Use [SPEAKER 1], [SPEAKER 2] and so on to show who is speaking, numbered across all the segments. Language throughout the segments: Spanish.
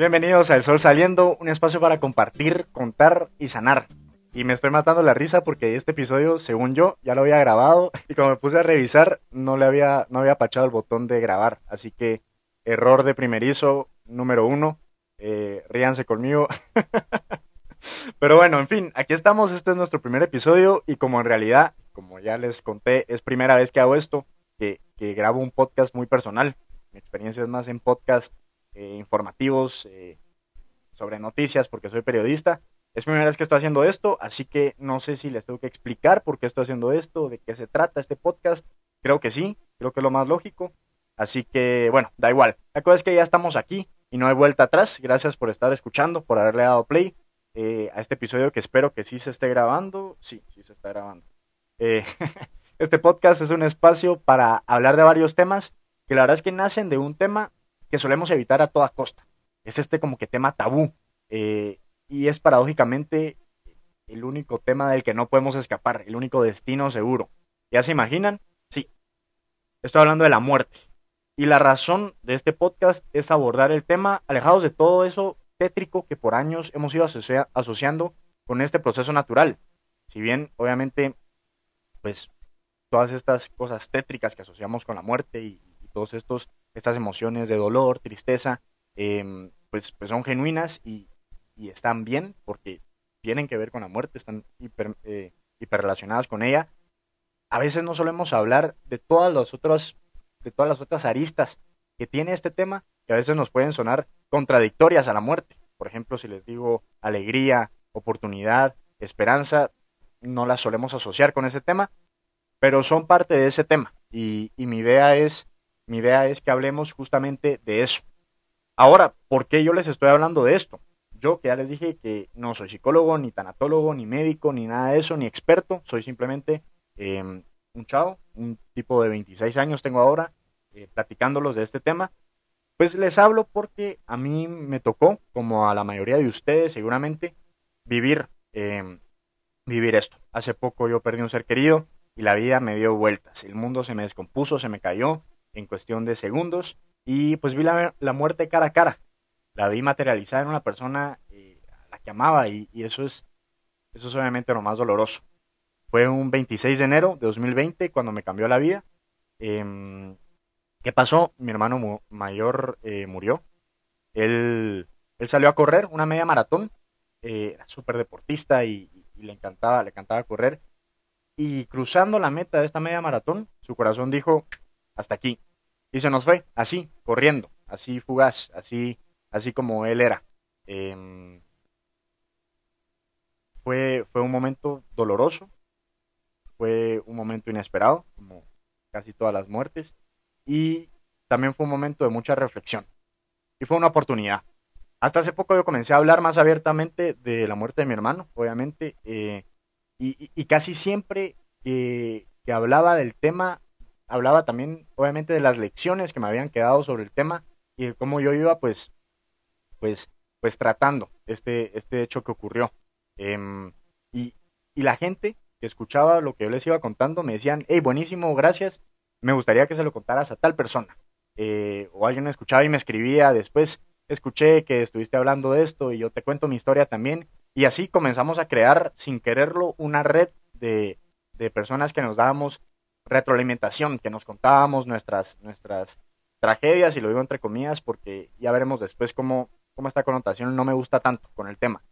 [SPEAKER 1] Bienvenidos a El Sol Saliendo, un espacio para compartir, contar y sanar. Y me estoy matando la risa porque este episodio, según yo, ya lo había grabado y como me puse a revisar, no le había, no había pachado el botón de grabar. Así que error de primerizo número uno. Eh, ríanse conmigo. Pero bueno, en fin, aquí estamos. Este es nuestro primer episodio y como en realidad, como ya les conté, es primera vez que hago esto, que, grabo un podcast muy personal. Mi experiencia es más en podcast eh, informativos eh, sobre noticias porque soy periodista. Es primera vez que estoy haciendo esto, así que no sé si les tengo que explicar por qué estoy haciendo esto, de qué se trata este podcast. Creo que sí, creo que es lo más lógico. Así que, bueno, da igual. La cosa es que ya estamos aquí y no hay vuelta atrás. Gracias por estar escuchando, por haberle dado play eh, a este episodio que espero que sí se esté grabando. Sí, sí se está grabando. este podcast es un espacio para hablar de varios temas que la verdad es que nacen de un tema que solemos evitar a toda costa. Es este como que tema tabú. Eh, y es paradójicamente el único tema del que no podemos escapar, el único destino seguro. ¿Ya se imaginan? Sí. Estoy hablando de la muerte. Y la razón de este podcast es abordar el tema alejados de todo eso tétrico que por años hemos ido asociando con este proceso natural. Si bien, obviamente, pues todas estas cosas tétricas que asociamos con la muerte y, todas estas emociones de dolor, tristeza, em, pues, pues son genuinas y, y están bien porque tienen que ver con la muerte, están hiper, eh, hiperrelacionadas con ella. A veces no solemos hablar de todas las otras, de todas las otras aristas que tiene este tema, que a veces nos pueden sonar contradictorias a la muerte. Por ejemplo, si les digo alegría, oportunidad, esperanza, no las solemos asociar con ese tema, pero son parte de ese tema. Y, y mi idea es, mi idea es que hablemos justamente de eso. Ahora, ¿por qué yo les estoy hablando de esto? yo que ya les dije que no soy psicólogo, ni tanatólogo, ni médico, ni nada de eso, ni experto, soy simplemente em, un chavo, un tipo de 26 años tengo ahora, eh, platicándolos de este tema, pues les hablo porque a mí me tocó, como a la mayoría de ustedes seguramente, vivir, em, vivir esto. Hace poco yo perdí un ser querido y la vida me dio vueltas, el mundo se me descompuso, se me cayó en cuestión de segundos y pues vi la, la muerte cara a cara la vi materializada en una persona eh, a la que amaba y, eso, es, eso es obviamente lo más doloroso. Fue un 26 de enero de 2020 cuando me cambió la vida. Em, ¿Qué pasó? Mi hermano mayor eh, murió. Él, él, salió a correr una media maratón. Eh, era súper deportista y, le encantaba, le encantaba correr. Y cruzando la meta de esta media maratón, su corazón dijo, hasta aquí. Y se nos fue, así, corriendo, así fugaz, así así como él era. Em, fue, fue un momento doloroso, fue un momento inesperado, como casi todas las muertes, y también fue un momento de mucha reflexión. Y fue una oportunidad. Hasta hace poco yo comencé a hablar más abiertamente de la muerte de mi hermano, obviamente, eh, y, casi siempre que, hablaba del tema, hablaba también, obviamente, de las lecciones que me habían quedado sobre el tema y de cómo yo iba, pues, pues, pues tratando este, este hecho que ocurrió. Em, y, y la gente que escuchaba lo que yo les iba contando me decían, hey, buenísimo, gracias, me gustaría que se lo contaras a tal persona. Eh, o alguien me escuchaba y me escribía, después escuché que estuviste hablando de esto y yo te cuento mi historia también. Y así comenzamos a crear, sin quererlo, una red de, de personas que nos dábamos retroalimentación, que nos contábamos nuestras, nuestras tragedias, y lo digo entre comillas, porque ya veremos después cómo, como esta connotación no me gusta tanto con el tema.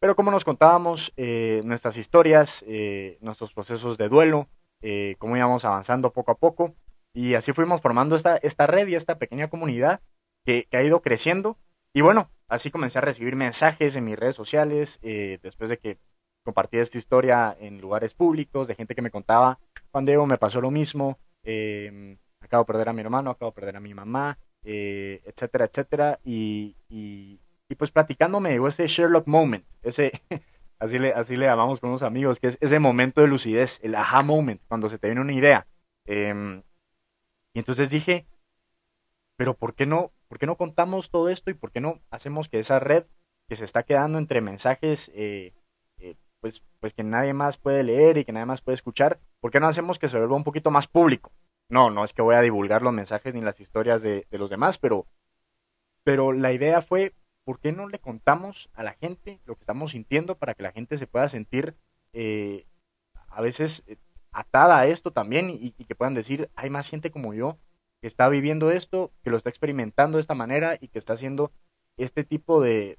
[SPEAKER 1] Pero como nos contábamos eh, nuestras historias, eh, nuestros procesos de duelo, eh, cómo íbamos avanzando poco a poco, y así fuimos formando esta, esta red y esta pequeña comunidad que, ha ido creciendo. Y bueno, así comencé a recibir mensajes en mis redes sociales, después de que compartí esta historia en lugares públicos, de gente que me contaba, Juan Diego, me pasó lo mismo, acabo de perder a mi hermano, acabo de perder a mi mamá, eh, etcétera, etcétera. Y, y, pues platicando me llegó ese Sherlock moment, ese, así le, así le llamamos con unos amigos, que es ese momento de lucidez, el aha moment, cuando se te viene una idea. Em, y entonces dije, pero ¿por qué no, por qué no contamos todo esto y por qué no hacemos que esa red que se está quedando entre mensajes eh, eh, pues, pues que nadie más puede leer y que nadie más puede escuchar, ¿por qué no hacemos que se vuelva un poquito más público? No, no es que voy a divulgar los mensajes ni las historias de, los demás, pero, pero la idea fue, ¿por qué no le contamos a la gente lo que estamos sintiendo para que la gente se pueda sentir eh, a veces eh, atada a esto también y, que puedan decir, hay más gente como yo que está viviendo esto, que lo está experimentando de esta manera y que está haciendo este tipo de,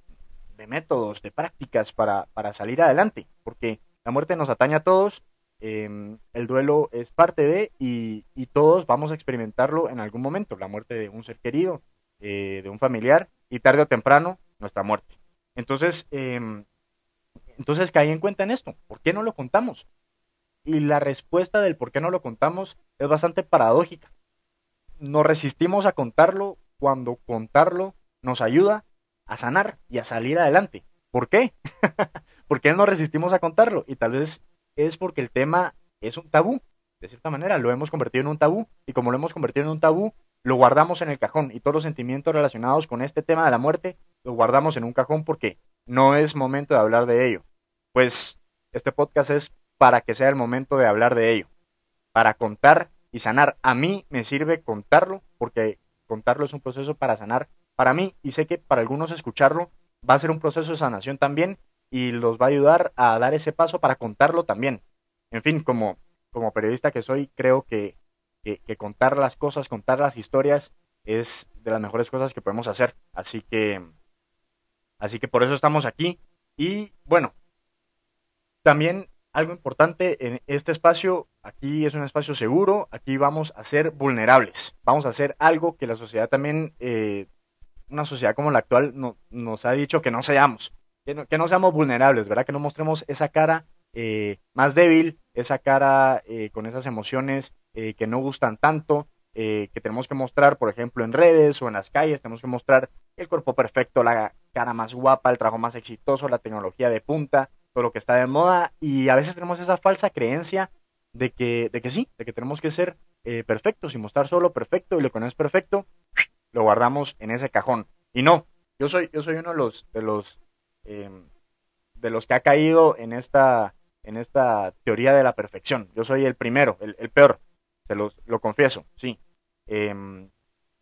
[SPEAKER 1] métodos, de prácticas para, para, salir adelante, porque la muerte nos atañe a todos Em, el duelo es parte de y, todos vamos a experimentarlo en algún momento, la muerte de un ser querido, eh, de un familiar y tarde o temprano nuestra muerte. Entonces, eh, entonces caí en cuenta en esto, ¿por qué no lo contamos? Y la respuesta del por qué no lo contamos es bastante paradójica. Nos resistimos a contarlo cuando contarlo nos ayuda a sanar y a salir adelante. ¿Por qué? ¿Por qué no resistimos a contarlo? Y tal vez es porque el tema es un tabú. De cierta manera, lo hemos convertido en un tabú y como lo hemos convertido en un tabú, lo guardamos en el cajón y todos los sentimientos relacionados con este tema de la muerte lo guardamos en un cajón porque no es momento de hablar de ello. Pues este podcast es para que sea el momento de hablar de ello, para contar y sanar. A mí me sirve contarlo porque contarlo es un proceso para sanar para mí y sé que para algunos escucharlo va a ser un proceso de sanación también y los va a ayudar a dar ese paso para contarlo también. En fin, como, como periodista que soy, creo que, que, contar las cosas, contar las historias es de las mejores cosas que podemos hacer. Así que, así que por eso estamos aquí. Y bueno, también algo importante en este espacio, aquí es un espacio seguro, aquí vamos a ser vulnerables, vamos a hacer algo que la sociedad también, eh, una sociedad como la actual, no, nos ha dicho que no seamos que no, seamos vulnerables, ¿verdad? Que no mostremos esa cara eh, más débil, esa cara eh, con esas emociones eh, que no gustan tanto, que tenemos que mostrar, por ejemplo, en redes o en las calles, tenemos que mostrar el cuerpo perfecto, la cara más guapa, el trabajo más exitoso, la tecnología de punta, lo que está de moda, y a veces tenemos esa falsa creencia de que, de que sí, de que tenemos que ser perfectos y mostrar solo perfecto, y lo que no es perfecto, lo guardamos en ese cajón. Y no, yo soy, yo soy uno de los, de los Em, de los que ha caído en esta, en esta teoría de la perfección. Yo soy el primero, el, peor, se lo, lo confieso, sí. Eh,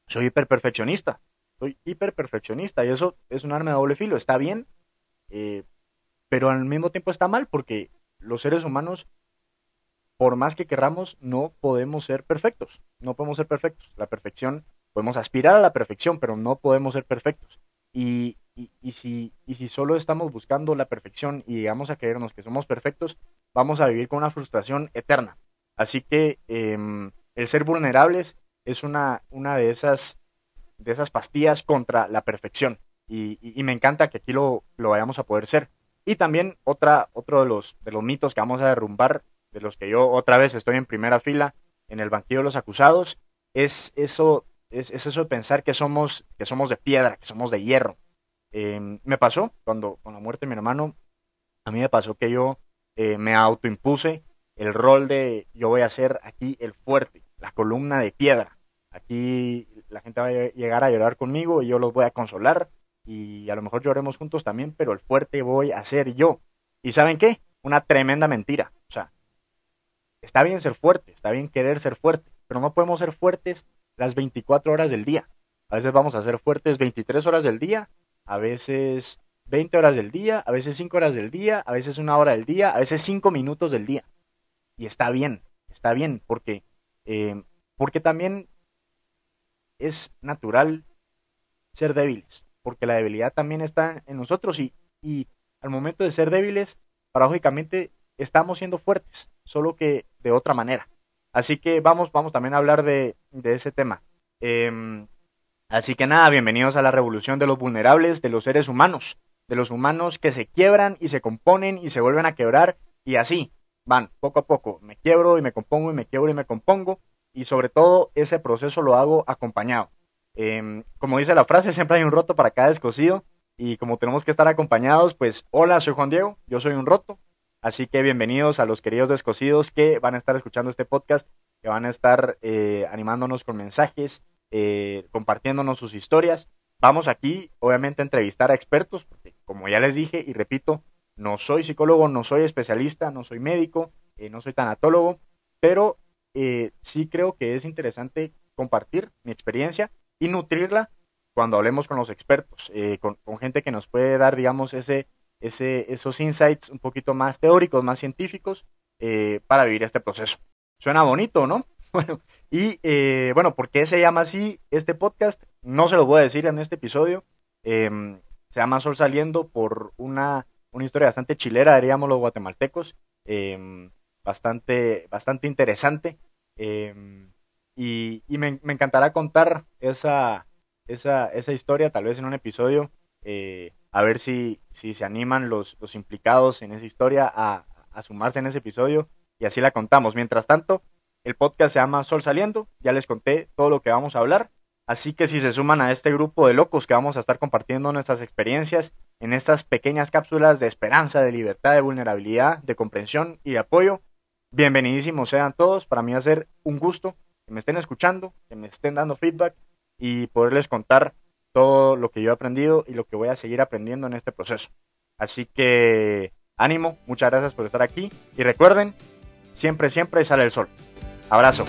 [SPEAKER 1] soy hiperperfeccionista, soy hiperperfeccionista y eso es un arma de doble filo, está bien, eh, pero al mismo tiempo está mal porque los seres humanos, por más que querramos, no podemos ser perfectos, no podemos ser perfectos. La perfección, podemos aspirar a la perfección, pero no podemos ser perfectos. Y, y, si, y si solo estamos buscando la perfección y llegamos a creernos que somos perfectos, vamos a vivir con una frustración eterna. Así que em, el ser vulnerables es una, una de, esas, de esas pastillas contra la perfección. Y, me encanta que aquí lo, lo, vayamos a poder ser. Y también otra, otro de los, de los mitos que vamos a derrumbar, de los que yo otra vez estoy en primera fila en el banquillo de los acusados, es eso es, eso de pensar que somos, que somos de piedra, que somos de hierro. Em, me pasó cuando con la muerte de mi hermano, a mí me pasó que yo eh, me autoimpuse el rol de yo voy a ser aquí el fuerte, la columna de piedra. Aquí la gente va a llegar a llorar conmigo y yo los voy a consolar y a lo mejor lloremos juntos también, pero el fuerte voy a ser yo. ¿Y saben qué? Una tremenda mentira. O sea, está bien ser fuerte, está bien querer ser fuerte, pero no podemos ser fuertes las 24 horas del día. A veces vamos a ser fuertes 23 horas del día, a veces 20 horas del día, a veces 5 horas del día, a veces una hora del día, a veces 5 minutos del día. Y está bien, está bien, porque, eh, porque también es natural ser débiles, porque la debilidad también está en nosotros y, y al momento de ser débiles, paradójicamente estamos siendo fuertes, solo que de otra manera. Así que vamos, vamos también a hablar de, ese tema. Em, así que nada, bienvenidos a la revolución de los vulnerables, de los seres humanos, de los humanos que se quiebran y se componen y se vuelven a quebrar y así van poco a poco. Me quiebro y me compongo y me quiebro y me compongo y sobre todo ese proceso lo hago acompañado. Em, como dice la frase, siempre hay un roto para cada descosido y como tenemos que estar acompañados, pues hola, soy Juan Diego, yo soy un roto, Así que bienvenidos a los queridos descosidos que van a estar escuchando este podcast, que van a estar eh, animándonos con mensajes, eh, compartiéndonos sus historias. Vamos aquí, obviamente, a entrevistar a expertos, porque como ya les dije y repito, No soy psicólogo, no soy especialista, no soy médico, eh, no soy tanatólogo, pero eh, sí creo que es interesante compartir mi experiencia y nutrirla cuando hablemos con los expertos, eh, con, gente que nos puede dar, digamos, ese, ese, esos insights un poquito más teóricos, más científicos, para vivir este proceso. Suena bonito, ¿no? Bueno, y bueno, ¿por qué se llama así este podcast? No se lo voy a decir en este episodio. Em, se llama Sol Saliendo por una, una historia bastante chilera, diríamos los guatemaltecos, em, bastante, bastante interesante. Em, y, me, encantará contar esa, esa, esa, historia, tal vez en un episodio, eh, a ver si, si se animan los, los implicados en esa historia a, a sumarse en ese episodio y así la contamos. Mientras tanto, el podcast se llama Sol Saliendo, ya les conté todo lo que vamos a hablar Así que si se suman a este grupo de locos que vamos a estar compartiendo nuestras experiencias en estas pequeñas cápsulas de esperanza, de libertad, de vulnerabilidad, de comprensión y de apoyo, bienvenidísimos sean todos. Para mí va a ser un gusto que me estén escuchando, que me estén dando feedback y poderles contar todo lo que yo he aprendido y lo que voy a seguir aprendiendo en este proceso. Así que ánimo, muchas gracias por estar aquí y recuerden, siempre, siempre sale el sol. Abrazo.